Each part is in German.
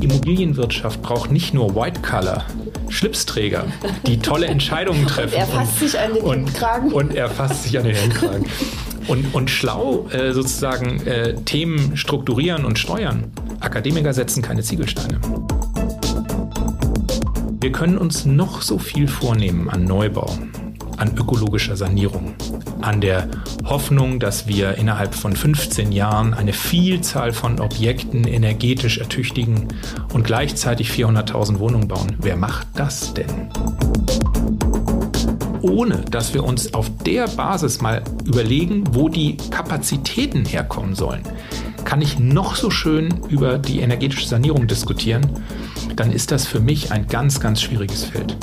Immobilienwirtschaft braucht nicht nur White Color, Schlipsträger, die tolle Entscheidungen treffen. und er fasst sich an den und, Kragen. Und er fasst sich an den Hemdkragen. Und, und schlau äh, sozusagen äh, Themen strukturieren und steuern. Akademiker setzen keine Ziegelsteine. Wir können uns noch so viel vornehmen an Neubau, an ökologischer Sanierung, an der Hoffnung, dass wir innerhalb von 15 Jahren eine Vielzahl von Objekten energetisch ertüchtigen und gleichzeitig 400.000 Wohnungen bauen. Wer macht das denn? Ohne dass wir uns auf der Basis mal überlegen, wo die Kapazitäten herkommen sollen, kann ich noch so schön über die energetische Sanierung diskutieren, dann ist das für mich ein ganz, ganz schwieriges Feld.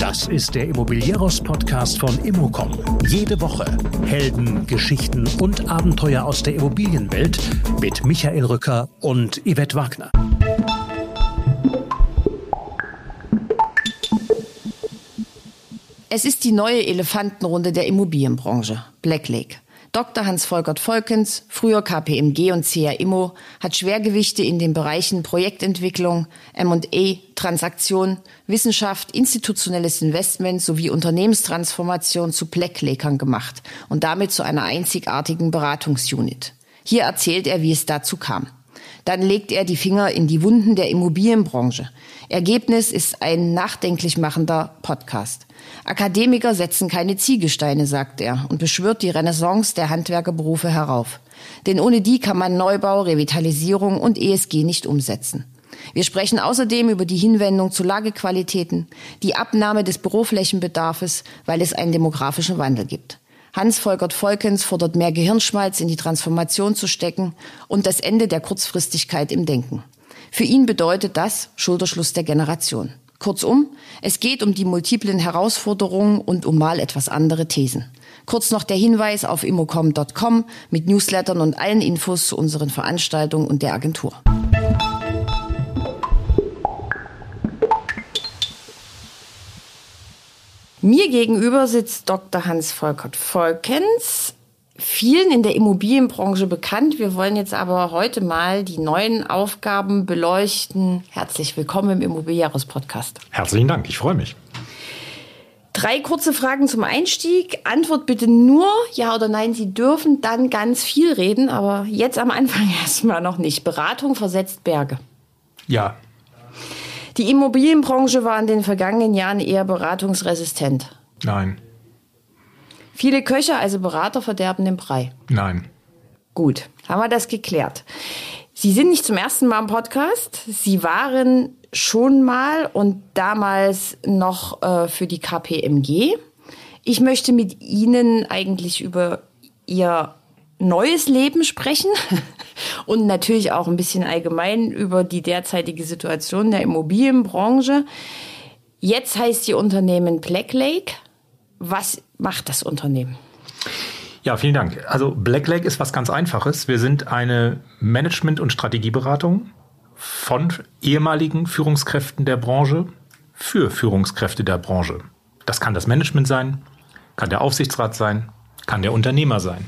Das ist der Immobilieros-Podcast von Immocom. Jede Woche Helden, Geschichten und Abenteuer aus der Immobilienwelt mit Michael Rücker und Yvette Wagner. Es ist die neue Elefantenrunde der Immobilienbranche, Black Lake. Dr. Hans-Volkert Volkens, früher KPMG und CA Immo, hat Schwergewichte in den Bereichen Projektentwicklung, M&A, Transaktion, Wissenschaft, institutionelles Investment sowie Unternehmenstransformation zu Blacklakern gemacht und damit zu einer einzigartigen Beratungsunit. Hier erzählt er, wie es dazu kam. Dann legt er die Finger in die Wunden der Immobilienbranche. Ergebnis ist ein nachdenklich machender Podcast. Akademiker setzen keine Ziegelsteine, sagt er und beschwört die Renaissance der Handwerkerberufe herauf. Denn ohne die kann man Neubau, Revitalisierung und ESG nicht umsetzen. Wir sprechen außerdem über die Hinwendung zu Lagequalitäten, die Abnahme des Büroflächenbedarfes, weil es einen demografischen Wandel gibt. Hans-Volkert Volkens fordert mehr Gehirnschmalz in die Transformation zu stecken und das Ende der Kurzfristigkeit im Denken. Für ihn bedeutet das Schulterschluss der Generation. Kurzum, es geht um die multiplen Herausforderungen und um mal etwas andere Thesen. Kurz noch der Hinweis auf immocom.com mit Newslettern und allen Infos zu unseren Veranstaltungen und der Agentur. Mir gegenüber sitzt Dr. Hans-Volkert Volkens, vielen in der Immobilienbranche bekannt. Wir wollen jetzt aber heute mal die neuen Aufgaben beleuchten. Herzlich willkommen im Immobiliaris-Podcast. Herzlichen Dank, ich freue mich. Drei kurze Fragen zum Einstieg. Antwort bitte nur ja oder nein. Sie dürfen dann ganz viel reden, aber jetzt am Anfang erstmal noch nicht. Beratung versetzt Berge. Ja. Die Immobilienbranche war in den vergangenen Jahren eher beratungsresistent. Nein. Viele Köche, also Berater, verderben den Brei. Nein. Gut, haben wir das geklärt. Sie sind nicht zum ersten Mal im Podcast. Sie waren schon mal und damals noch äh, für die KPMG. Ich möchte mit Ihnen eigentlich über Ihr neues Leben sprechen und natürlich auch ein bisschen allgemein über die derzeitige Situation der Immobilienbranche. Jetzt heißt Ihr Unternehmen Black Lake. Was macht das Unternehmen? Ja, vielen Dank. Also Black Lake ist was ganz Einfaches. Wir sind eine Management- und Strategieberatung von ehemaligen Führungskräften der Branche für Führungskräfte der Branche. Das kann das Management sein, kann der Aufsichtsrat sein, kann der Unternehmer sein.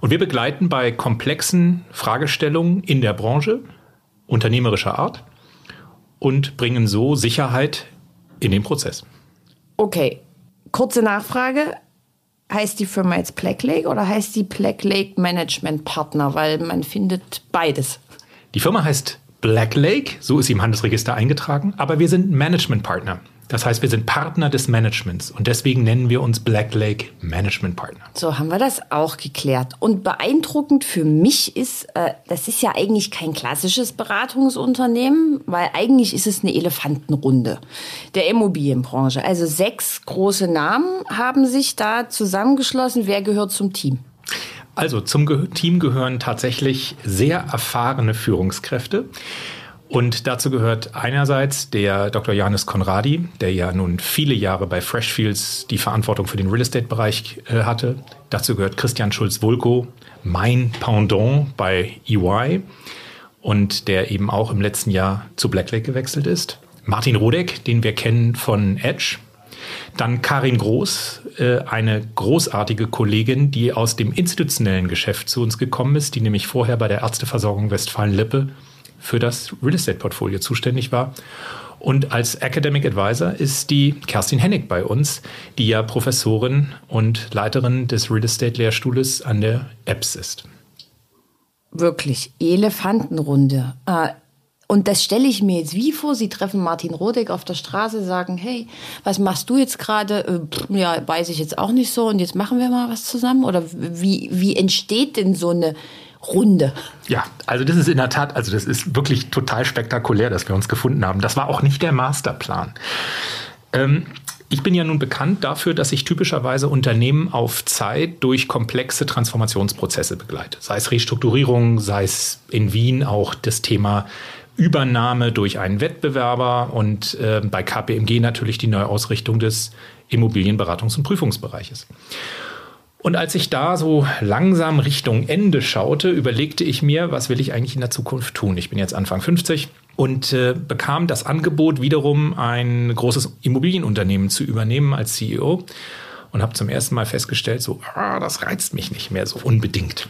Und wir begleiten bei komplexen Fragestellungen in der Branche unternehmerischer Art und bringen so Sicherheit in den Prozess. Okay, kurze Nachfrage. Heißt die Firma jetzt Black Lake oder heißt die Black Lake Management Partner? Weil man findet beides. Die Firma heißt Black Lake, so ist sie im Handelsregister eingetragen, aber wir sind Managementpartner. Das heißt, wir sind Partner des Managements und deswegen nennen wir uns Black Lake Management Partner. So haben wir das auch geklärt. Und beeindruckend für mich ist, äh, das ist ja eigentlich kein klassisches Beratungsunternehmen, weil eigentlich ist es eine Elefantenrunde der Immobilienbranche. Also sechs große Namen haben sich da zusammengeschlossen. Wer gehört zum Team? Also zum Team gehören tatsächlich sehr erfahrene Führungskräfte. Und dazu gehört einerseits der Dr. Janis Konradi, der ja nun viele Jahre bei Freshfields die Verantwortung für den Real Estate-Bereich äh, hatte. Dazu gehört Christian Schulz-Wulko, mein Pendant bei EY und der eben auch im letzten Jahr zu Blacklake gewechselt ist. Martin Rodeck, den wir kennen von Edge. Dann Karin Groß, äh, eine großartige Kollegin, die aus dem institutionellen Geschäft zu uns gekommen ist, die nämlich vorher bei der Ärzteversorgung Westfalen-Lippe für das Real Estate-Portfolio zuständig war. Und als Academic Advisor ist die Kerstin Hennig bei uns, die ja Professorin und Leiterin des Real Estate-Lehrstuhles an der EBS ist. Wirklich, Elefantenrunde. Äh, und das stelle ich mir jetzt wie vor. Sie treffen Martin Rodeck auf der Straße, sagen, hey, was machst du jetzt gerade? Äh, ja, weiß ich jetzt auch nicht so. Und jetzt machen wir mal was zusammen? Oder wie, wie entsteht denn so eine Runde? Ja, also das ist in der Tat, also das ist wirklich total spektakulär, dass wir uns gefunden haben. Das war auch nicht der Masterplan. Ähm, ich bin ja nun bekannt dafür, dass ich typischerweise Unternehmen auf Zeit durch komplexe Transformationsprozesse begleite. Sei es Restrukturierung, sei es in Wien auch das Thema Übernahme durch einen Wettbewerber und äh, bei KPMG natürlich die Neuausrichtung des Immobilienberatungs- und Prüfungsbereiches. Und als ich da so langsam Richtung Ende schaute, überlegte ich mir, was will ich eigentlich in der Zukunft tun? Ich bin jetzt Anfang 50 und äh, bekam das Angebot, wiederum ein großes Immobilienunternehmen zu übernehmen als CEO und habe zum ersten Mal festgestellt, so, ah, das reizt mich nicht mehr so unbedingt.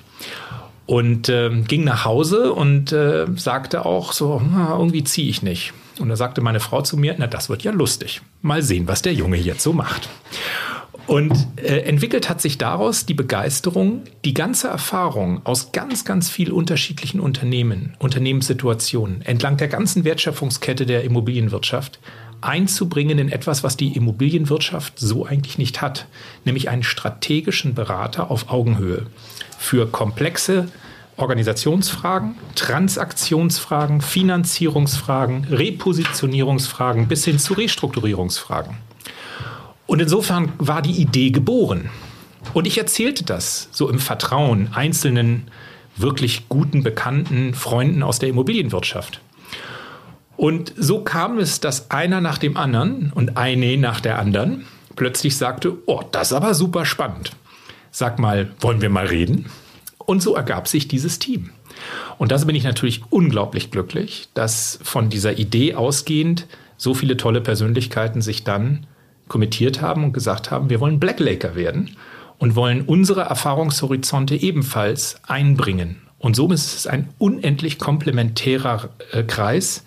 Und äh, ging nach Hause und äh, sagte auch so, na, irgendwie ziehe ich nicht. Und da sagte meine Frau zu mir, na, das wird ja lustig. Mal sehen, was der Junge jetzt so macht. Und äh, entwickelt hat sich daraus die Begeisterung, die ganze Erfahrung aus ganz, ganz viel unterschiedlichen Unternehmen, Unternehmenssituationen entlang der ganzen Wertschöpfungskette der Immobilienwirtschaft einzubringen in etwas, was die Immobilienwirtschaft so eigentlich nicht hat, nämlich einen strategischen Berater auf Augenhöhe für komplexe Organisationsfragen, Transaktionsfragen, Finanzierungsfragen, Repositionierungsfragen bis hin zu Restrukturierungsfragen. Und insofern war die Idee geboren. Und ich erzählte das so im Vertrauen einzelnen wirklich guten, bekannten Freunden aus der Immobilienwirtschaft. Und so kam es, dass einer nach dem anderen und eine nach der anderen plötzlich sagte, oh, das ist aber super spannend. Sag mal, wollen wir mal reden? Und so ergab sich dieses Team. Und das bin ich natürlich unglaublich glücklich, dass von dieser Idee ausgehend so viele tolle Persönlichkeiten sich dann kommentiert haben und gesagt haben, wir wollen Black Laker werden und wollen unsere Erfahrungshorizonte ebenfalls einbringen. Und somit ist es ein unendlich komplementärer äh, Kreis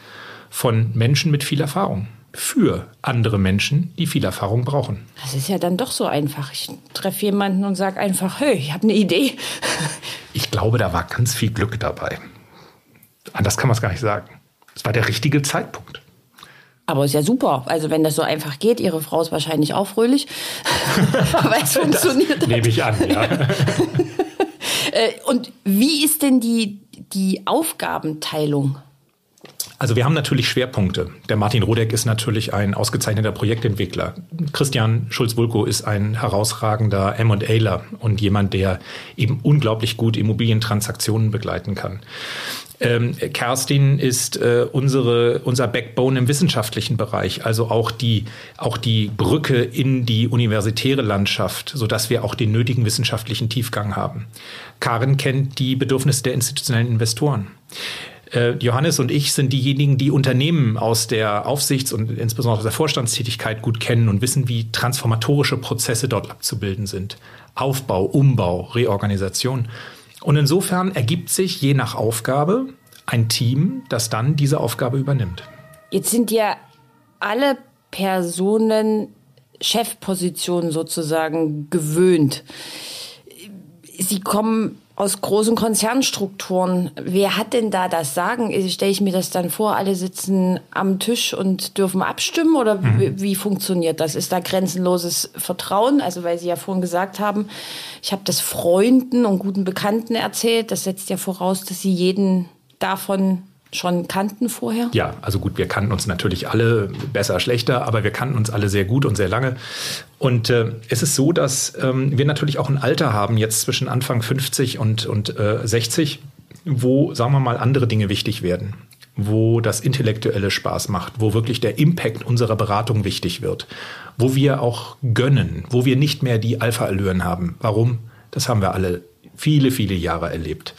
von Menschen mit viel Erfahrung für andere Menschen, die viel Erfahrung brauchen. Das ist ja dann doch so einfach. Ich treffe jemanden und sage einfach, hey, ich habe eine Idee. Ich glaube, da war ganz viel Glück dabei. Anders kann man es gar nicht sagen. Es war der richtige Zeitpunkt. Aber ist ja super. Also wenn das so einfach geht, Ihre Frau ist wahrscheinlich auch fröhlich. Aber es funktioniert. nehme ich an, ja. Äh, und wie ist denn die, die Aufgabenteilung? Also wir haben natürlich Schwerpunkte. Der Martin Rodeck ist natürlich ein ausgezeichneter Projektentwickler. Christian Schulz-Wulko ist ein herausragender M&Aler und jemand, der eben unglaublich gut Immobilientransaktionen begleiten kann. Ähm, Kerstin ist äh, unsere, unser Backbone im wissenschaftlichen Bereich, also auch die, auch die Brücke in die universitäre Landschaft, sodass wir auch den nötigen wissenschaftlichen Tiefgang haben. Karin kennt die Bedürfnisse der institutionellen Investoren. Äh, Johannes und ich sind diejenigen, die Unternehmen aus der Aufsichts- und insbesondere aus der Vorstandstätigkeit gut kennen und wissen, wie transformatorische Prozesse dort abzubilden sind. Aufbau, Umbau, Reorganisation. Und insofern ergibt sich je nach Aufgabe ein Team, das dann diese Aufgabe übernimmt. Jetzt sind ja alle Personen Chefpositionen sozusagen gewöhnt. Sie kommen aus großen Konzernstrukturen. Wer hat denn da das Sagen? Stelle ich mir das dann vor, alle sitzen am Tisch und dürfen abstimmen oder mhm. wie, wie, funktioniert das? Ist da grenzenloses Vertrauen? Also weil Sie ja vorhin gesagt haben, ich habe das Freunden und guten Bekannten erzählt. Das setzt ja voraus, dass Sie jeden davon schon kannten vorher? Ja, also gut, wir kannten uns natürlich alle besser, schlechter, aber wir kannten uns alle sehr gut und sehr lange. Und äh, es ist so, dass ähm, wir natürlich auch ein Alter haben, jetzt zwischen Anfang 50 und, und äh, 60, wo, sagen wir mal, andere Dinge wichtig werden wo das Intellektuelle Spaß macht, wo wirklich der Impact unserer Beratung wichtig wird, wo wir auch gönnen, wo wir nicht mehr die Alpha-Allüren haben. Warum? Das haben wir alle viele, viele Jahre erlebt.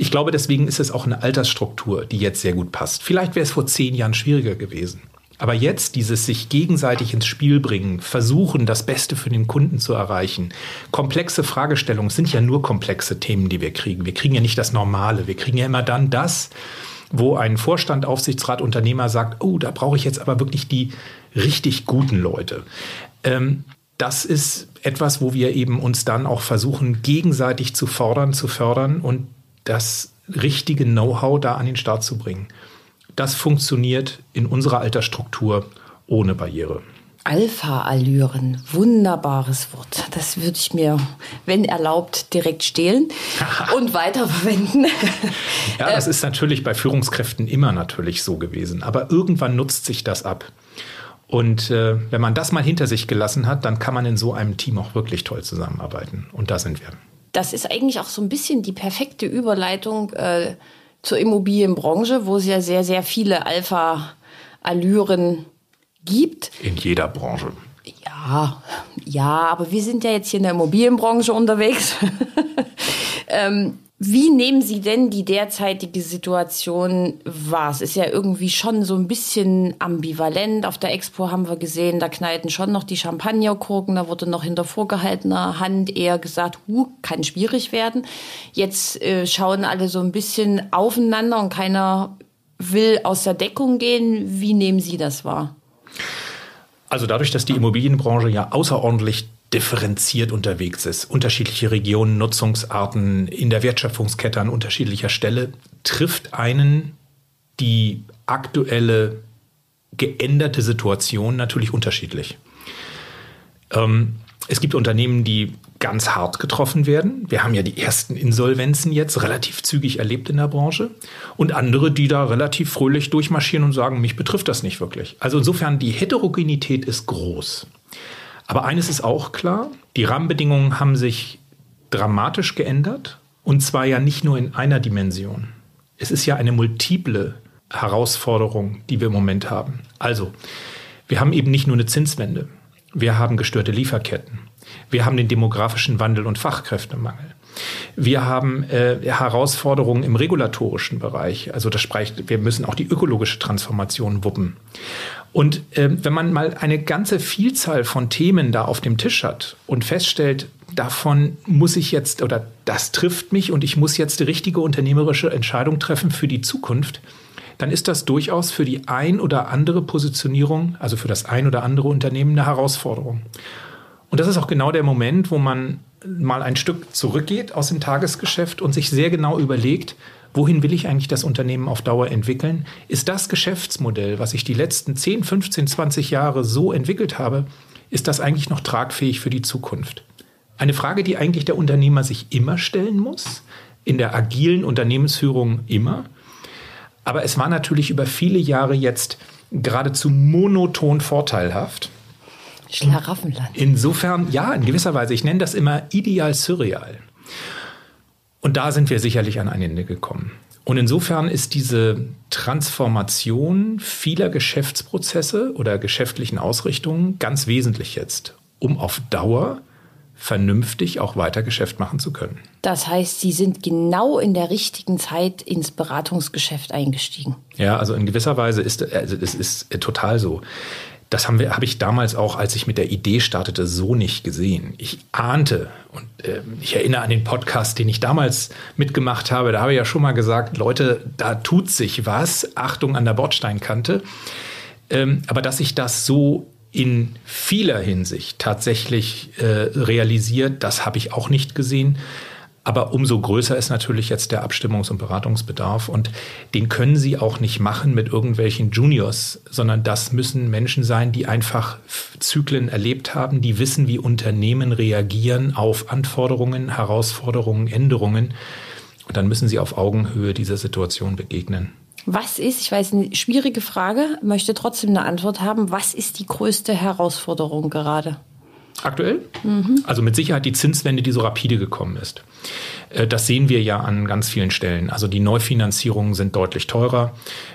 Ich glaube, deswegen ist es auch eine Altersstruktur, die jetzt sehr gut passt. Vielleicht wäre es vor zehn Jahren schwieriger gewesen. Aber jetzt dieses sich gegenseitig ins Spiel bringen, versuchen, das Beste für den Kunden zu erreichen. Komplexe Fragestellungen sind ja nur komplexe Themen, die wir kriegen. Wir kriegen ja nicht das Normale. Wir kriegen ja immer dann das, wo ein Vorstand, Aufsichtsrat, Unternehmer sagt, oh, da brauche ich jetzt aber wirklich die richtig guten Leute. Ähm, das ist etwas, wo wir eben uns dann auch versuchen, gegenseitig zu fordern, zu fördern und das richtige Know-how da an den Start zu bringen. Das funktioniert in unserer Altersstruktur ohne Barriere. Alpha-Allüren, wunderbares Wort. Das würde ich mir, wenn erlaubt, direkt stehlen und weiterverwenden. ja, das ist natürlich bei Führungskräften immer natürlich so gewesen. Aber irgendwann nutzt sich das ab. Und äh, wenn man das mal hinter sich gelassen hat, dann kann man in so einem Team auch wirklich toll zusammenarbeiten. Und da sind wir. Das ist eigentlich auch so ein bisschen die perfekte Überleitung äh, zur Immobilienbranche, wo es ja sehr, sehr viele Alpha-Allüren gibt. In jeder Branche. Ja, ja, aber wir sind ja jetzt hier in der Immobilienbranche unterwegs. ähm, wie nehmen Sie denn die derzeitige Situation wahr? Es ist ja irgendwie schon so ein bisschen ambivalent. Auf der Expo haben wir gesehen, da knallten schon noch die Champagnerkorken. Da wurde noch hinter vorgehaltener Hand eher gesagt, huh, kann schwierig werden. Jetzt äh, schauen alle so ein bisschen aufeinander und keiner will aus der Deckung gehen. Wie nehmen Sie das wahr? Also dadurch, dass die Immobilienbranche ja außerordentlich differenziert unterwegs ist, unterschiedliche Regionen, Nutzungsarten in der Wertschöpfungskette an unterschiedlicher Stelle, trifft einen die aktuelle geänderte Situation natürlich unterschiedlich. Ähm, es gibt Unternehmen, die ganz hart getroffen werden. Wir haben ja die ersten Insolvenzen jetzt relativ zügig erlebt in der Branche. Und andere, die da relativ fröhlich durchmarschieren und sagen, mich betrifft das nicht wirklich. Also insofern, die Heterogenität ist groß. Aber eines ist auch klar, die Rahmenbedingungen haben sich dramatisch geändert und zwar ja nicht nur in einer Dimension. Es ist ja eine multiple Herausforderung, die wir im Moment haben. Also, wir haben eben nicht nur eine Zinswende, wir haben gestörte Lieferketten, wir haben den demografischen Wandel und Fachkräftemangel. Wir haben äh, Herausforderungen im regulatorischen Bereich. Also das spricht, wir müssen auch die ökologische Transformation wuppen. Und äh, wenn man mal eine ganze Vielzahl von Themen da auf dem Tisch hat und feststellt, davon muss ich jetzt oder das trifft mich und ich muss jetzt die richtige unternehmerische Entscheidung treffen für die Zukunft, dann ist das durchaus für die ein oder andere Positionierung, also für das ein oder andere Unternehmen eine Herausforderung. Und das ist auch genau der Moment, wo man mal ein Stück zurückgeht aus dem Tagesgeschäft und sich sehr genau überlegt, wohin will ich eigentlich das Unternehmen auf Dauer entwickeln? Ist das Geschäftsmodell, was ich die letzten 10, 15, 20 Jahre so entwickelt habe, ist das eigentlich noch tragfähig für die Zukunft? Eine Frage, die eigentlich der Unternehmer sich immer stellen muss, in der agilen Unternehmensführung immer. Aber es war natürlich über viele Jahre jetzt geradezu monoton vorteilhaft. Schlaraffenland. Insofern, ja, in gewisser Weise. Ich nenne das immer ideal surreal. Und da sind wir sicherlich an ein Ende gekommen. Und insofern ist diese Transformation vieler Geschäftsprozesse oder geschäftlichen Ausrichtungen ganz wesentlich jetzt, um auf Dauer vernünftig auch weiter Geschäft machen zu können. Das heißt, Sie sind genau in der richtigen Zeit ins Beratungsgeschäft eingestiegen. Ja, also in gewisser Weise ist also es ist total so. Das haben wir, habe ich damals auch, als ich mit der Idee startete, so nicht gesehen. Ich ahnte und äh, ich erinnere an den Podcast, den ich damals mitgemacht habe. Da habe ich ja schon mal gesagt, Leute, da tut sich was. Achtung an der Bordsteinkante. Ähm, aber dass ich das so in vieler Hinsicht tatsächlich äh, realisiert, das habe ich auch nicht gesehen. Aber umso größer ist natürlich jetzt der Abstimmungs- und Beratungsbedarf. Und den können Sie auch nicht machen mit irgendwelchen Juniors, sondern das müssen Menschen sein, die einfach Zyklen erlebt haben, die wissen, wie Unternehmen reagieren auf Anforderungen, Herausforderungen, Änderungen. Und dann müssen Sie auf Augenhöhe dieser Situation begegnen. Was ist, ich weiß, eine schwierige Frage, möchte trotzdem eine Antwort haben. Was ist die größte Herausforderung gerade? Aktuell? Mhm. Also mit Sicherheit die Zinswende, die so rapide gekommen ist. Äh, das sehen wir ja an ganz vielen Stellen. Also die Neufinanzierungen sind deutlich teurer.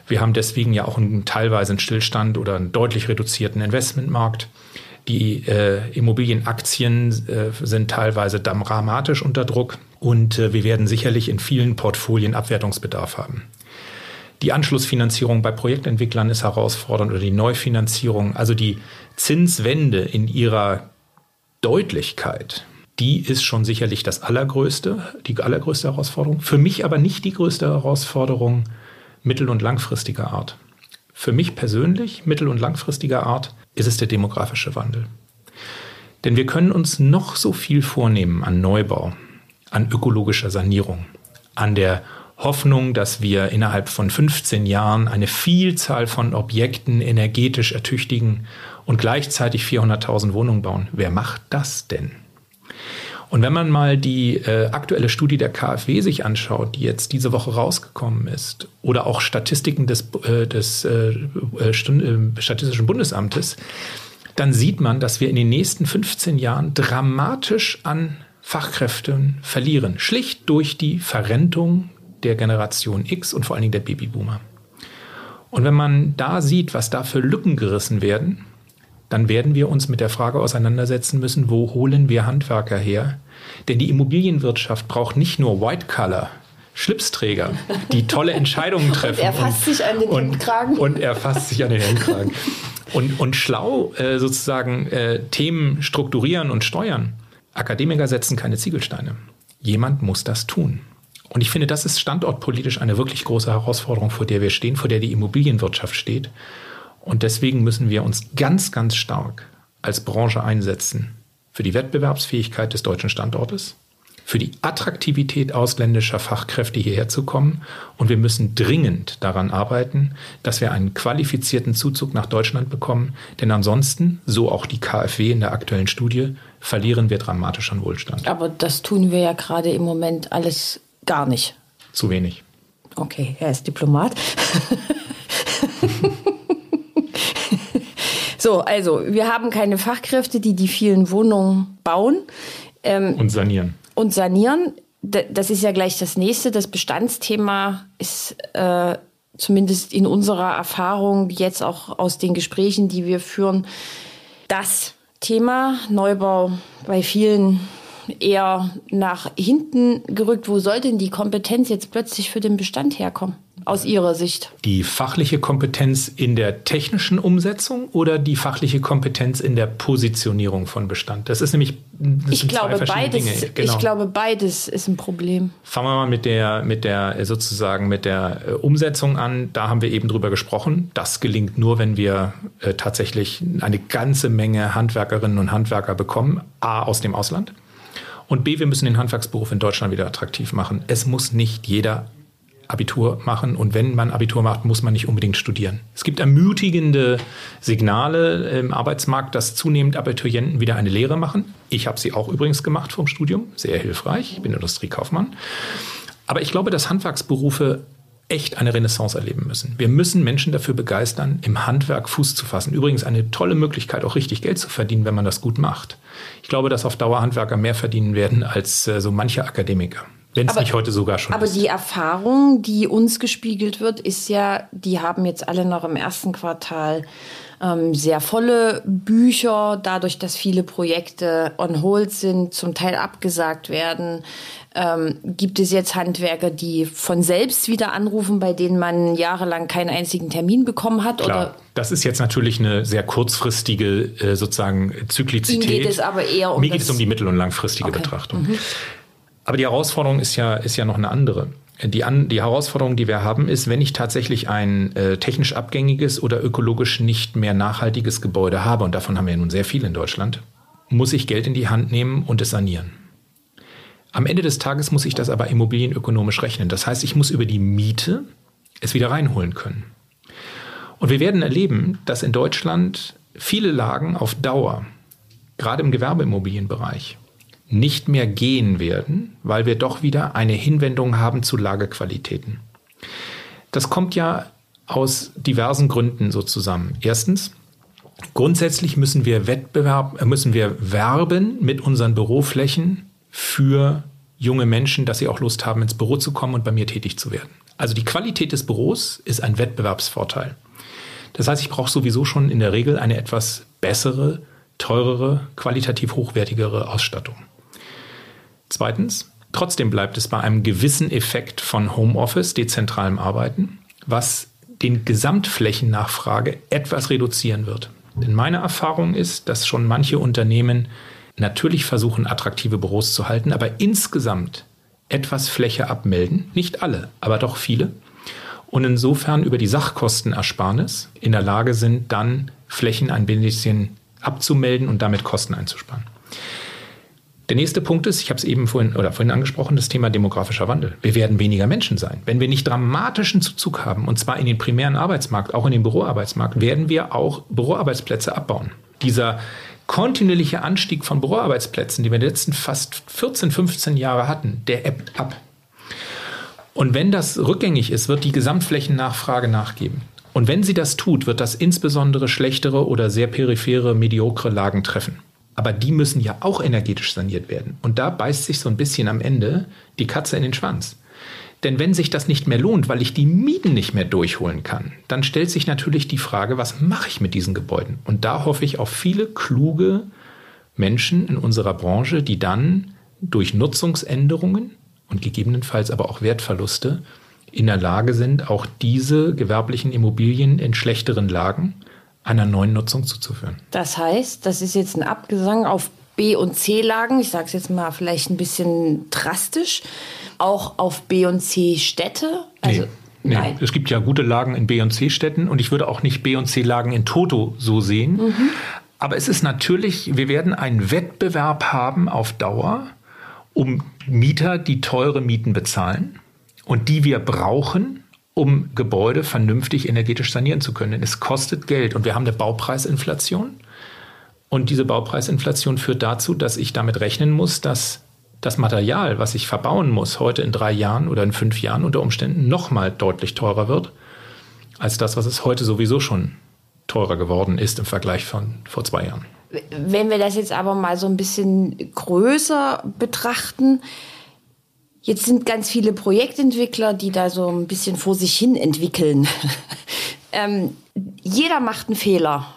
Wir haben deswegen ja auch einen, teilweise einen Stillstand oder einen deutlich reduzierten Investmentmarkt. Die äh, Immobilienaktien äh, sind teilweise dramatisch unter Druck und äh, wir werden sicherlich in vielen Portfolien Abwertungsbedarf haben. Die Anschlussfinanzierung bei Projektentwicklern ist herausfordernd oder die Neufinanzierung. Also die Zinswende in ihrer Deutlichkeit, die ist schon sicherlich das allergrößte, die allergrößte Herausforderung. Für mich aber nicht die größte Herausforderung mittel- und langfristiger Art. Für mich persönlich, mittel- und langfristiger Art, ist es der demografische Wandel. Denn wir können uns noch so viel vornehmen an Neubau, an ökologischer Sanierung, an der Hoffnung, dass wir innerhalb von 15 Jahren eine Vielzahl von Objekten energetisch ertüchtigen und gleichzeitig 400.000 Wohnungen bauen. Wer macht das denn? Und wenn man mal die äh, aktuelle Studie der KfW sich anschaut, die jetzt diese Woche rausgekommen ist, oder auch Statistiken des, äh, des äh, äh, äh Statistischen Bundesamtes, dann sieht man, dass wir in den nächsten 15 Jahren dramatisch an Fachkräften verlieren. Schlicht durch die Verrentung der Generation X und vor allen Dingen der Babyboomer. Und wenn man da sieht, was da für Lücken gerissen werden, dann werden wir uns mit der Frage auseinandersetzen müssen, wo holen wir Handwerker her? Denn die Immobilienwirtschaft braucht nicht nur White-Color, Schlipsträger, die tolle Entscheidungen treffen. und er fasst und, sich an den und, Hemdkragen. Und er fasst sich an den Hemdkragen. und, und schlau äh, sozusagen äh, Themen strukturieren und steuern. Akademiker setzen keine Ziegelsteine. Jemand muss das tun. Und ich finde, das ist standortpolitisch eine wirklich große Herausforderung, vor der wir stehen, vor der die Immobilienwirtschaft steht. Und deswegen müssen wir uns ganz, ganz stark als Branche einsetzen für die Wettbewerbsfähigkeit des deutschen Standortes, für die Attraktivität ausländischer Fachkräfte hierher zu kommen. Und wir müssen dringend daran arbeiten, dass wir einen qualifizierten Zuzug nach Deutschland bekommen. Denn ansonsten, so auch die KfW in der aktuellen Studie, verlieren wir dramatisch an Wohlstand. Aber das tun wir ja gerade im Moment alles gar nicht. Zu wenig. Okay, er ist Diplomat. so, also wir haben keine Fachkräfte, die die vielen Wohnungen bauen. Ähm, und sanieren und sanieren, das ist ja gleich das nächste. Das Bestandsthema ist äh, zumindest in unserer Erfahrung, jetzt auch aus den Gesprächen, die wir führen, das Thema Neubau bei vielen eher nach hinten gerückt. Wo soll denn die Kompetenz jetzt plötzlich für den Bestand herkommen? Aus Ihrer Sicht? Die fachliche Kompetenz in der technischen Umsetzung oder die fachliche Kompetenz in der Positionierung von Bestand? Das ist nämlich das ich glaube beides. Genau. Ich glaube beides ist ein Problem. Fangen wir mal mit der mit der sozusagen mit der äh, Umsetzung an. Da haben wir eben drüber gesprochen. Das gelingt nur, wenn wir äh, tatsächlich eine ganze Menge Handwerkerinnen und Handwerker bekommen. A aus dem Ausland. Und B, wir müssen den Handwerksberuf in Deutschland wieder attraktiv machen. Es muss nicht jeder Abitur machen und wenn man Abitur macht, muss man nicht unbedingt studieren. Es gibt ermutigende Signale im Arbeitsmarkt, dass zunehmend Abiturienten wieder eine Lehre machen. Ich habe sie auch übrigens gemacht vom Studium, sehr hilfreich. Ich bin Industriekaufmann. Aber ich glaube, dass Handwerksberufe echt eine Renaissance erleben müssen. Wir müssen Menschen dafür begeistern, im Handwerk Fuß zu fassen. Übrigens eine tolle Möglichkeit, auch richtig Geld zu verdienen, wenn man das gut macht. Ich glaube, dass auf Dauer Handwerker mehr verdienen werden als äh, so manche Akademiker. Wenn es nicht heute sogar schon aber ist. Aber die Erfahrung, die uns gespiegelt wird, ist ja, die haben jetzt alle noch im ersten Quartal ähm, sehr volle Bücher, dadurch, dass viele Projekte on hold sind, zum Teil abgesagt werden. Ähm, gibt es jetzt Handwerker, die von selbst wieder anrufen, bei denen man jahrelang keinen einzigen Termin bekommen hat? Klar. Oder? Das ist jetzt natürlich eine sehr kurzfristige äh, sozusagen Zyklizität. Ihnen geht es aber eher um Mir geht es um die mittel- und langfristige okay. Betrachtung. Mhm. Aber die Herausforderung ist ja, ist ja noch eine andere. Die, an, die Herausforderung, die wir haben, ist, wenn ich tatsächlich ein äh, technisch abgängiges oder ökologisch nicht mehr nachhaltiges Gebäude habe, und davon haben wir ja nun sehr viel in Deutschland, muss ich Geld in die Hand nehmen und es sanieren. Am Ende des Tages muss ich das aber immobilienökonomisch rechnen. Das heißt, ich muss über die Miete es wieder reinholen können. Und wir werden erleben, dass in Deutschland viele Lagen auf Dauer, gerade im Gewerbeimmobilienbereich, nicht mehr gehen werden, weil wir doch wieder eine Hinwendung haben zu Lagequalitäten. Das kommt ja aus diversen Gründen so zusammen. Erstens, grundsätzlich müssen wir Wettbewerb, äh, müssen wir werben mit unseren Büroflächen für junge Menschen, dass sie auch Lust haben, ins Büro zu kommen und bei mir tätig zu werden. Also die Qualität des Büros ist ein Wettbewerbsvorteil. Das heißt, ich brauche sowieso schon in der Regel eine etwas bessere, teurere, qualitativ hochwertigere Ausstattung. Zweitens, trotzdem bleibt es bei einem gewissen Effekt von Homeoffice, dezentralem Arbeiten, was den Gesamtflächennachfrage etwas reduzieren wird. Denn meine Erfahrung ist, dass schon manche Unternehmen natürlich versuchen, attraktive Büros zu halten, aber insgesamt etwas Fläche abmelden. Nicht alle, aber doch viele. Und insofern über die Sachkostenersparnis in der Lage sind, dann Flächen ein bisschen abzumelden und damit Kosten einzusparen. Der nächste Punkt ist, ich habe es eben vorhin oder vorhin angesprochen, das Thema demografischer Wandel. Wir werden weniger Menschen sein. Wenn wir nicht dramatischen Zuzug haben, und zwar in den primären Arbeitsmarkt, auch in den Büroarbeitsmarkt, werden wir auch Büroarbeitsplätze abbauen. Dieser kontinuierliche Anstieg von Büroarbeitsplätzen, die wir in den letzten fast 14, 15 Jahre hatten, der ebbt ab. Und wenn das rückgängig ist, wird die Gesamtflächennachfrage nachgeben. Und wenn sie das tut, wird das insbesondere schlechtere oder sehr periphere, mediokre Lagen treffen. Aber die müssen ja auch energetisch saniert werden. Und da beißt sich so ein bisschen am Ende die Katze in den Schwanz. Denn wenn sich das nicht mehr lohnt, weil ich die Mieten nicht mehr durchholen kann, dann stellt sich natürlich die Frage, was mache ich mit diesen Gebäuden? Und da hoffe ich auf viele kluge Menschen in unserer Branche, die dann durch Nutzungsänderungen und gegebenenfalls aber auch Wertverluste in der Lage sind, auch diese gewerblichen Immobilien in schlechteren Lagen einer neuen Nutzung zuzuführen. Das heißt, das ist jetzt ein Abgesang auf B- und C-Lagen. Ich sage es jetzt mal vielleicht ein bisschen drastisch. Auch auf B- und C-Städte. Also, nee. Nee, Nein. es gibt ja gute Lagen in B- und C-Städten und ich würde auch nicht B- und C-Lagen in Toto so sehen. Mhm. Aber es ist natürlich, wir werden einen Wettbewerb haben auf Dauer um Mieter, die teure Mieten bezahlen und die wir brauchen, um Gebäude vernünftig energetisch sanieren zu können. Denn es kostet Geld und wir haben eine Baupreisinflation. Und diese Baupreisinflation führt dazu, dass ich damit rechnen muss, dass das Material, was ich verbauen muss, heute in drei Jahren oder in fünf Jahren unter Umständen nochmal deutlich teurer wird, als das, was es heute sowieso schon teurer geworden ist im Vergleich von vor zwei Jahren. Wenn wir das jetzt aber mal so ein bisschen größer betrachten, Jetzt sind ganz viele Projektentwickler, die da so ein bisschen vor sich hin entwickeln. ähm, jeder macht einen Fehler.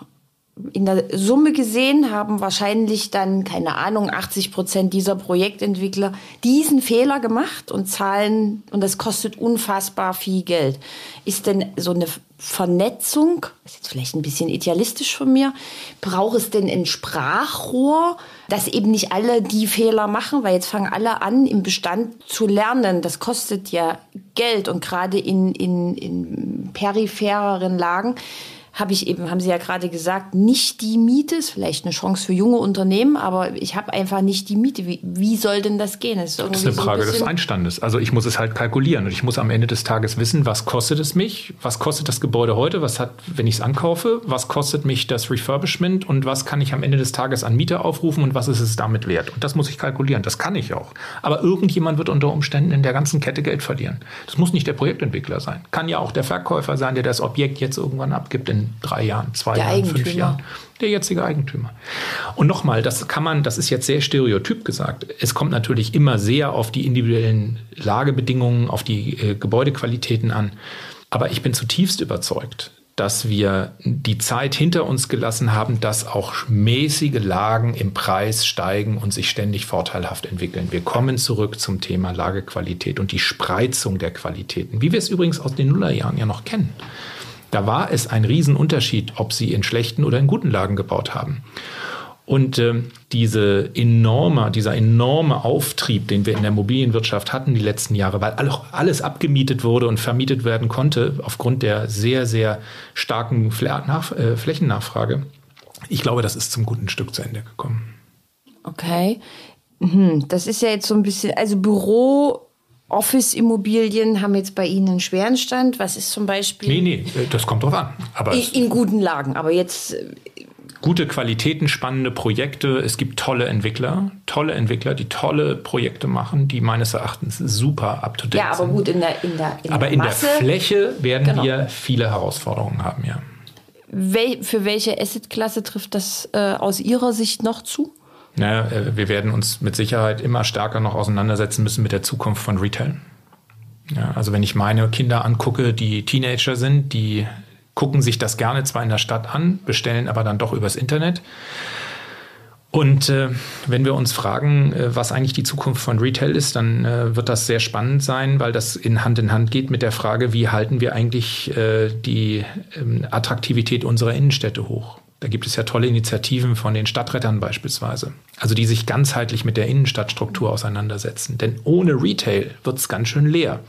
In der Summe gesehen haben wahrscheinlich dann, keine Ahnung, 80 Prozent dieser Projektentwickler diesen Fehler gemacht und zahlen, und das kostet unfassbar viel Geld. Ist denn so eine Vernetzung, ist jetzt vielleicht ein bisschen idealistisch von mir, braucht es denn ein Sprachrohr, dass eben nicht alle die Fehler machen, weil jetzt fangen alle an, im Bestand zu lernen. Das kostet ja Geld und gerade in, in, in periphereren Lagen habe ich eben, haben Sie ja gerade gesagt, nicht die Miete, ist vielleicht eine Chance für junge Unternehmen, aber ich habe einfach nicht die Miete. Wie, wie soll denn das gehen? Das ist, das ist eine Frage so ein des Einstandes. Also ich muss es halt kalkulieren und ich muss am Ende des Tages wissen, was kostet es mich, was kostet das Gebäude heute, was hat, wenn ich es ankaufe, was kostet mich das Refurbishment und was kann ich am Ende des Tages an Miete aufrufen und was ist es damit wert. Und das muss ich kalkulieren, das kann ich auch. Aber irgendjemand wird unter Umständen in der ganzen Kette Geld verlieren. Das muss nicht der Projektentwickler sein. Kann ja auch der Verkäufer sein, der das Objekt jetzt irgendwann abgibt in drei Jahren, zwei der Jahren, fünf Jahren. Der jetzige Eigentümer. Und nochmal, das kann man, das ist jetzt sehr stereotyp gesagt. Es kommt natürlich immer sehr auf die individuellen Lagebedingungen, auf die äh, Gebäudequalitäten an. Aber ich bin zutiefst überzeugt, dass wir die Zeit hinter uns gelassen haben, dass auch mäßige Lagen im Preis steigen und sich ständig vorteilhaft entwickeln. Wir kommen zurück zum Thema Lagequalität und die Spreizung der Qualitäten, wie wir es übrigens aus den Nullerjahren ja noch kennen. Da war es ein Riesenunterschied, ob sie in schlechten oder in guten Lagen gebaut haben. Und äh, diese enorme, dieser enorme Auftrieb, den wir in der Immobilienwirtschaft hatten die letzten Jahre, weil alles abgemietet wurde und vermietet werden konnte aufgrund der sehr, sehr starken äh, Flächennachfrage, ich glaube, das ist zum guten Stück zu Ende gekommen. Okay. Mhm. Das ist ja jetzt so ein bisschen, also Büro Office-Immobilien haben jetzt bei Ihnen einen schweren Stand. Was ist zum Beispiel? Nee, nee, das kommt drauf an. Aber in, in guten Lagen, aber jetzt. Äh, Gute Qualitäten, spannende Projekte. Es gibt tolle Entwickler, tolle Entwickler, die tolle Projekte machen, die meines Erachtens super up to date sind. Ja, aber gut, in der, in der, in aber der in Masse, der Fläche werden genau. wir viele Herausforderungen haben, ja. Wel für welche Assetklasse trifft das äh, aus Ihrer Sicht noch zu? Äh, wir werden uns mit Sicherheit immer stärker noch auseinandersetzen müssen mit der Zukunft von Retail. Ja, also wenn ich meine Kinder angucke, die Teenager sind, die gucken sich das gerne zwar in der Stadt an, bestellen aber dann doch übers Internet. Und äh, wenn wir uns fragen, äh, was eigentlich die Zukunft von Retail ist, dann äh, wird das sehr spannend sein, weil das in Hand in Hand geht mit der Frage, wie halten wir eigentlich äh, die ähm, Attraktivität unserer Innenstädte hoch. Da gibt es ja tolle Initiativen von den Stadtrettern beispielsweise, also die sich ganzheitlich mit der Innenstadtstruktur auseinandersetzen. Denn ohne Retail wird es ganz schön leer.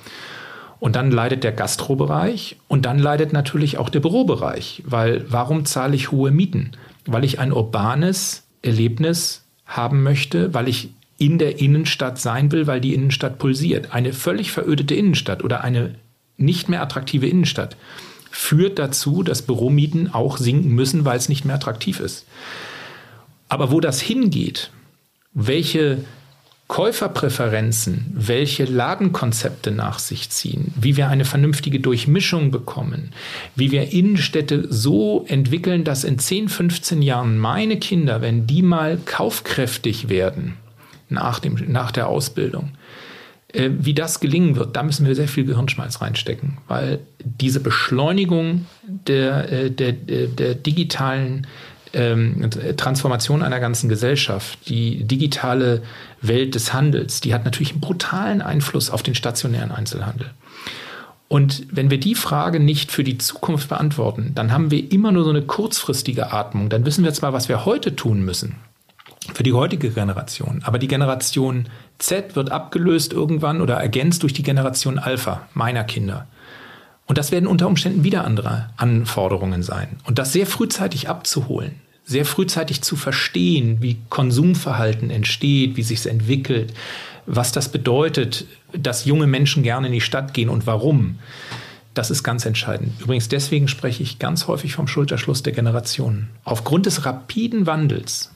Und dann leidet der Gastrobereich und dann leidet natürlich auch der Bürobereich, weil warum zahle ich hohe Mieten? Weil ich ein urbanes Erlebnis haben möchte, weil ich in der Innenstadt sein will, weil die Innenstadt pulsiert. Eine völlig verödete Innenstadt oder eine nicht mehr attraktive Innenstadt führt dazu, dass Büromieten auch sinken müssen, weil es nicht mehr attraktiv ist. Aber wo das hingeht, welche Käuferpräferenzen, welche Ladenkonzepte nach sich ziehen, wie wir eine vernünftige Durchmischung bekommen, wie wir Innenstädte so entwickeln, dass in 10, 15 Jahren meine Kinder, wenn die mal kaufkräftig werden nach, dem, nach der Ausbildung, wie das gelingen wird, da müssen wir sehr viel Gehirnschmalz reinstecken, weil diese Beschleunigung der, äh, der, der, der digitalen ähm, Transformation einer ganzen Gesellschaft, die digitale Welt des Handels, die hat natürlich einen brutalen Einfluss auf den stationären Einzelhandel. Und wenn wir die Frage nicht für die Zukunft beantworten, dann haben wir immer nur so eine kurzfristige Atmung. Dann wissen wir zwar, was wir heute tun müssen für die heutige Generation, aber die Generation Z wird abgelöst irgendwann oder ergänzt durch die Generation Alpha meiner Kinder. Und das werden unter Umständen wieder andere Anforderungen sein. Und das sehr frühzeitig abzuholen, sehr frühzeitig zu verstehen, wie Konsumverhalten entsteht, wie sich es entwickelt, was das bedeutet, dass junge Menschen gerne in die Stadt gehen und warum. Das ist ganz entscheidend. Übrigens deswegen spreche ich ganz häufig vom Schulterschluss der Generationen. Aufgrund des rapiden Wandels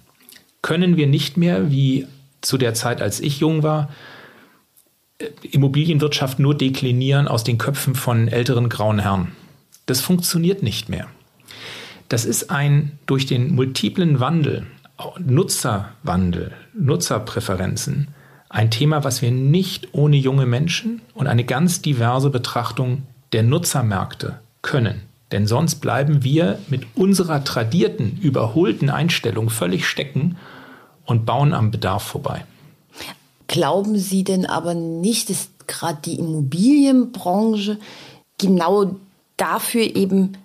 können wir nicht mehr, wie zu der Zeit, als ich jung war, Immobilienwirtschaft nur deklinieren aus den Köpfen von älteren grauen Herren. Das funktioniert nicht mehr. Das ist ein durch den multiplen Wandel, Nutzerwandel, Nutzerpräferenzen, ein Thema, was wir nicht ohne junge Menschen und eine ganz diverse Betrachtung der Nutzermärkte können. Denn sonst bleiben wir mit unserer tradierten, überholten Einstellung völlig stecken und bauen am Bedarf vorbei. Glauben Sie denn aber nicht, dass gerade die Immobilienbranche genau dafür eben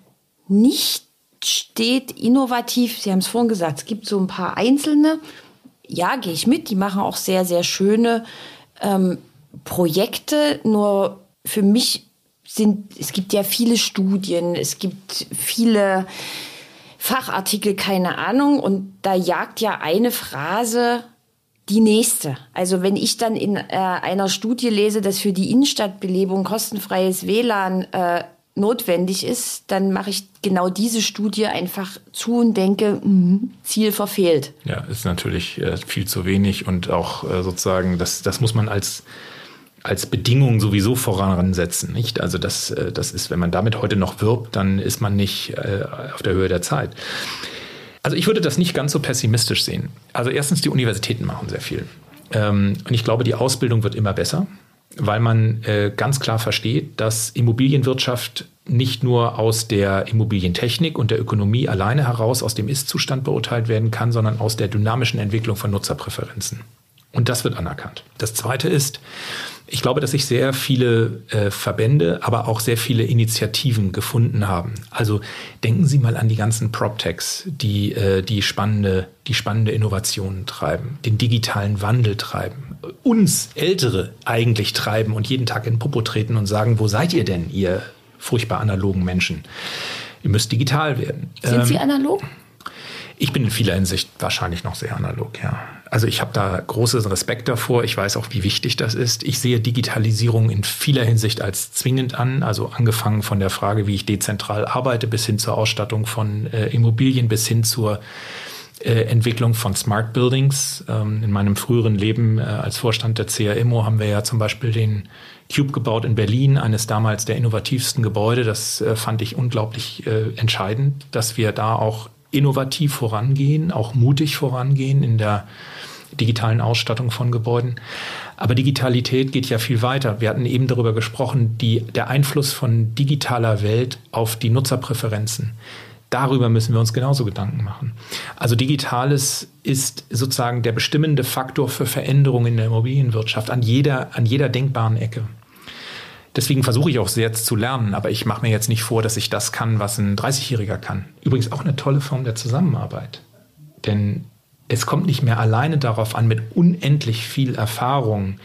nicht steht, innovativ? Sie haben es vorhin gesagt, es gibt so ein paar einzelne, ja, gehe ich mit, die machen auch sehr, sehr schöne ähm, Projekte, nur für mich sind, es gibt ja viele Studien, es gibt viele Fachartikel, keine Ahnung, und da jagt ja eine Phrase die nächste. Also wenn ich dann in äh, einer Studie lese, dass für die Innenstadtbelebung kostenfreies WLAN äh, notwendig ist, dann mache ich genau diese Studie einfach zu und denke, mh, Ziel verfehlt. Ja, ist natürlich äh, viel zu wenig und auch äh, sozusagen, das, das muss man als als Bedingung sowieso voransetzen, nicht? Also das, äh, das ist, wenn man damit heute noch wirbt, dann ist man nicht äh, auf der Höhe der Zeit. Also ich würde das nicht ganz so pessimistisch sehen. Also erstens, die Universitäten machen sehr viel. Ähm, und ich glaube, die Ausbildung wird immer besser, weil man äh, ganz klar versteht, dass Immobilienwirtschaft nicht nur aus der Immobilientechnik und der Ökonomie alleine heraus aus dem Ist-Zustand beurteilt werden kann, sondern aus der dynamischen Entwicklung von Nutzerpräferenzen. Und das wird anerkannt. Das Zweite ist, ich glaube, dass sich sehr viele äh, Verbände, aber auch sehr viele Initiativen gefunden haben. Also denken Sie mal an die ganzen PropTechs, die äh, die spannende, die spannende Innovationen treiben, den digitalen Wandel treiben, uns Ältere eigentlich treiben und jeden Tag in Popo treten und sagen, wo seid ihr denn, ihr furchtbar analogen Menschen? Ihr müsst digital werden. Sind ähm, Sie analog? Ich bin in vieler Hinsicht wahrscheinlich noch sehr analog, ja. Also ich habe da großen Respekt davor. Ich weiß auch, wie wichtig das ist. Ich sehe Digitalisierung in vieler Hinsicht als zwingend an. Also angefangen von der Frage, wie ich dezentral arbeite, bis hin zur Ausstattung von äh, Immobilien, bis hin zur äh, Entwicklung von Smart Buildings. Ähm, in meinem früheren Leben äh, als Vorstand der CAIMO haben wir ja zum Beispiel den Cube gebaut in Berlin, eines damals der innovativsten Gebäude. Das äh, fand ich unglaublich entscheidend, dass wir da auch innovativ vorangehen, auch mutig vorangehen in der digitalen Ausstattung von Gebäuden. Aber Digitalität geht ja viel weiter. Wir hatten eben darüber gesprochen, die, der Einfluss von digitaler Welt auf die Nutzerpräferenzen. Darüber müssen wir uns genauso Gedanken machen. Also Digitales ist sozusagen der bestimmende Faktor für Veränderungen in der Immobilienwirtschaft an jeder, an jeder denkbaren Ecke. Deswegen versuche ich auch sehr zu lernen, aber ich mache mir jetzt nicht vor, dass ich das kann, was ein 30-Jähriger kann. Übrigens auch eine tolle Form der Zusammenarbeit. Denn es kommt nicht mehr alleine darauf an, mit unendlich viel Erfahrung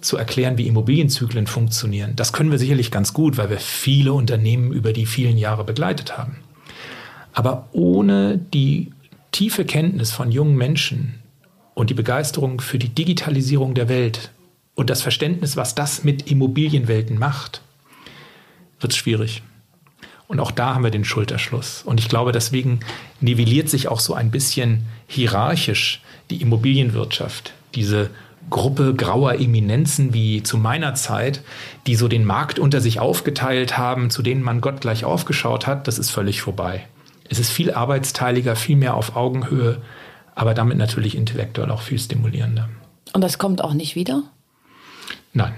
zu erklären, wie Immobilienzyklen funktionieren. Das können wir sicherlich ganz gut, weil wir viele Unternehmen über die vielen Jahre begleitet haben. Aber ohne die tiefe Kenntnis von jungen Menschen und die Begeisterung für die Digitalisierung der Welt und das Verständnis, was das mit Immobilienwelten macht, wird es schwierig. Und auch da haben wir den Schulterschluss. Und ich glaube, deswegen nivelliert sich auch so ein bisschen hierarchisch die Immobilienwirtschaft. Diese Gruppe grauer Eminenzen wie zu meiner Zeit, die so den Markt unter sich aufgeteilt haben, zu denen man Gott gleich aufgeschaut hat, das ist völlig vorbei. Es ist viel arbeitsteiliger, viel mehr auf Augenhöhe, aber damit natürlich intellektuell auch viel stimulierender. Und das kommt auch nicht wieder? Nein.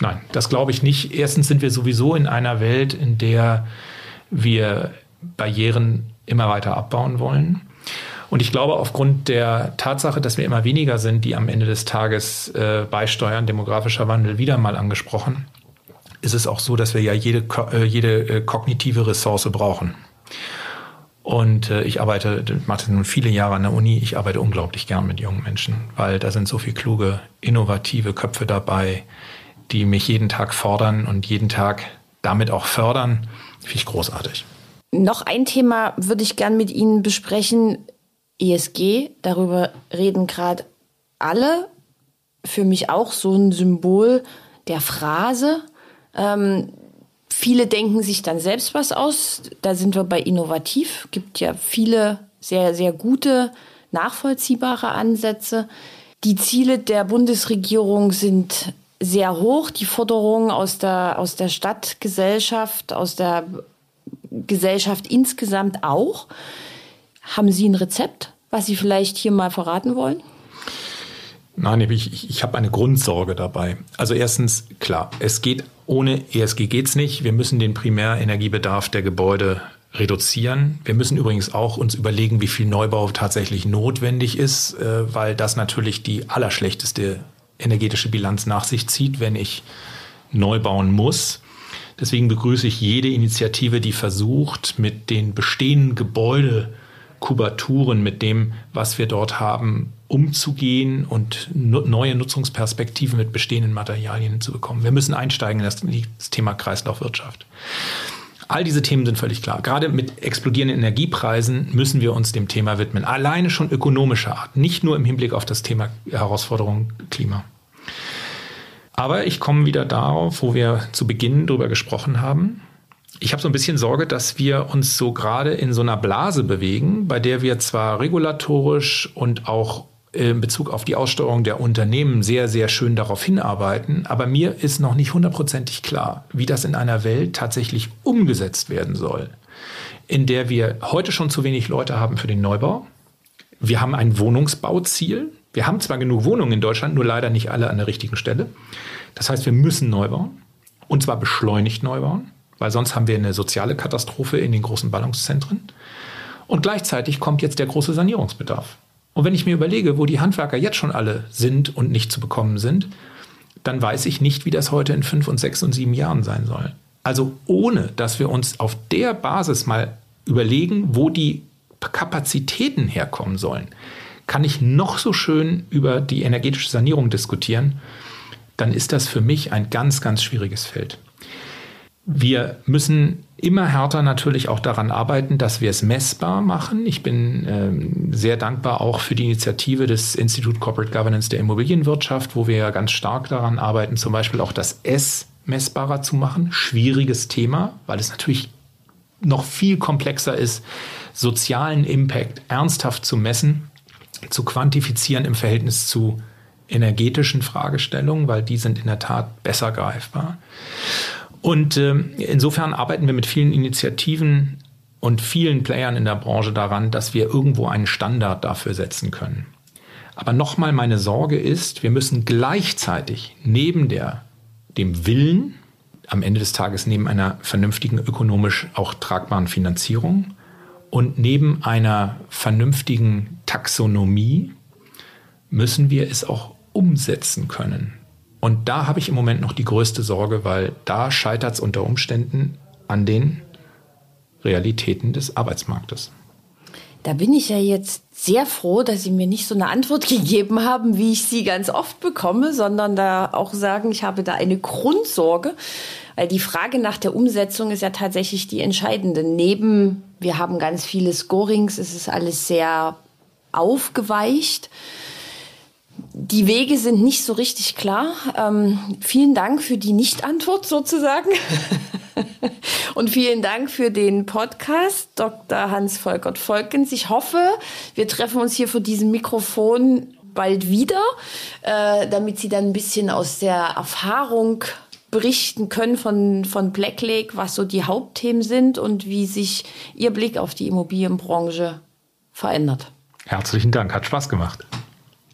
Nein, das glaube ich nicht. Erstens sind wir sowieso in einer Welt, in der wir Barrieren immer weiter abbauen wollen. Und ich glaube, aufgrund der Tatsache, dass wir immer weniger sind, die am Ende des Tages äh, beisteuern, demografischer Wandel wieder mal angesprochen, ist es auch so, dass wir ja jede, äh, jede äh, kognitive Ressource brauchen. Und äh, ich arbeite, mache das nun viele Jahre an der Uni, ich arbeite unglaublich gern mit jungen Menschen, weil da sind so viele kluge, innovative Köpfe dabei, die mich jeden Tag fordern und jeden Tag damit auch fördern. Finde ich großartig. Noch ein Thema würde ich gern mit Ihnen besprechen. ESG, darüber reden gerade alle. Für mich auch so ein Symbol der Phrase. Ähm, viele denken sich dann selbst was aus. Da sind wir bei innovativ. Gibt ja viele sehr, sehr gute, nachvollziehbare Ansätze. Die Ziele der Bundesregierung sind sehr hoch. Die Forderungen aus der, aus der Stadtgesellschaft, aus der Gesellschaft insgesamt auch. Haben Sie ein Rezept, was Sie vielleicht hier mal verraten wollen? Nein, ich, ich habe eine Grundsorge dabei. Also erstens, klar, es geht ohne ESG geht's nicht. Wir müssen den Primärenergiebedarf der Gebäude reduzieren. Wir müssen übrigens auch uns überlegen, wie viel Neubau tatsächlich notwendig ist, äh, weil das natürlich die allerschlechteste energetische Bilanz nach sich zieht, wenn ich neu bauen muss. Deswegen begrüße ich jede Initiative, die versucht, mit den bestehenden Gebäudekubaturen, mit dem, was wir dort haben, umzugehen und neue Nutzungsperspektiven mit bestehenden Materialien zu bekommen. Wir müssen einsteigen in das, Thema Kreislaufwirtschaft. All diese Themen sind völlig klar. Gerade mit explodierenden Energiepreisen müssen wir uns dem Thema widmen. Alleine schon ökonomischer Art, nicht nur im Hinblick auf das Thema Herausforderung Klima. Aber ich komme wieder darauf, wo wir zu Beginn drüber gesprochen haben. Ich habe so ein bisschen Sorge, dass wir uns so gerade in so einer Blase bewegen, bei der wir zwar regulatorisch und auch in Bezug auf die Aussteuerung der Unternehmen sehr, sehr schön darauf hinarbeiten. Aber mir ist noch nicht hundertprozentig klar, wie das in einer Welt tatsächlich umgesetzt werden soll, in der wir heute schon zu wenig Leute haben für den Neubau. Wir haben ein Wohnungsbauziel. Wir haben zwar genug Wohnungen in Deutschland, nur leider nicht alle an der richtigen Stelle. Das heißt, wir müssen neu bauen. Und zwar beschleunigt neu bauen, weil sonst haben wir eine soziale Katastrophe in den großen Ballungszentren. Und gleichzeitig kommt jetzt der große Sanierungsbedarf. Und wenn ich mir überlege, wo die Handwerker jetzt schon alle sind und nicht zu bekommen sind, dann weiß ich nicht, wie das heute in fünf und sechs und sieben Jahren sein soll. Also ohne, dass wir uns auf der Basis mal überlegen, wo die Kapazitäten herkommen sollen, kann ich noch so schön über die energetische Sanierung diskutieren, dann ist das für mich ein ganz, ganz schwieriges Feld. Wir müssen immer härter natürlich auch daran arbeiten, dass wir es messbar machen. Ich bin ähm, sehr dankbar auch für die Initiative des Institut Corporate Governance der Immobilienwirtschaft, wo wir ja ganz stark daran arbeiten, zum Beispiel auch das S messbarer zu machen. Schwieriges Thema, weil es natürlich noch viel komplexer ist, sozialen Impact ernsthaft zu messen, zu quantifizieren im Verhältnis zu energetischen Fragestellungen, weil die sind in der Tat besser greifbar. Und äh, insofern arbeiten wir mit vielen Initiativen und vielen Playern in der Branche daran, dass wir irgendwo einen Standard dafür setzen können. Aber nochmal meine Sorge ist, wir müssen gleichzeitig neben der, dem Willen am Ende des Tages neben einer vernünftigen ökonomisch auch tragbaren Finanzierung und neben einer vernünftigen Taxonomie müssen wir es auch umsetzen können. Und da habe ich im Moment noch die größte Sorge, weil da scheitert es unter Umständen an den Realitäten des Arbeitsmarktes. Da bin ich ja jetzt sehr froh, dass Sie mir nicht so eine Antwort gegeben haben, wie ich sie ganz oft bekomme, sondern da auch sagen, ich habe da eine Grundsorge, weil die Frage nach der Umsetzung ist ja tatsächlich die entscheidende. Neben, wir haben ganz viele Scorings, es ist alles sehr aufgeweicht. Die Wege sind nicht so richtig klar. Ähm, vielen Dank für die Nicht-Antwort sozusagen. Und vielen Dank für den Podcast, Dr. Hans-Volkert Volkens. Ich hoffe, wir treffen uns hier vor diesem Mikrofon bald wieder, äh, damit Sie dann ein bisschen aus der Erfahrung berichten können von, von Black Lake, was so die Hauptthemen sind und wie sich Ihr Blick auf die Immobilienbranche verändert. Herzlichen Dank, hat Spaß gemacht.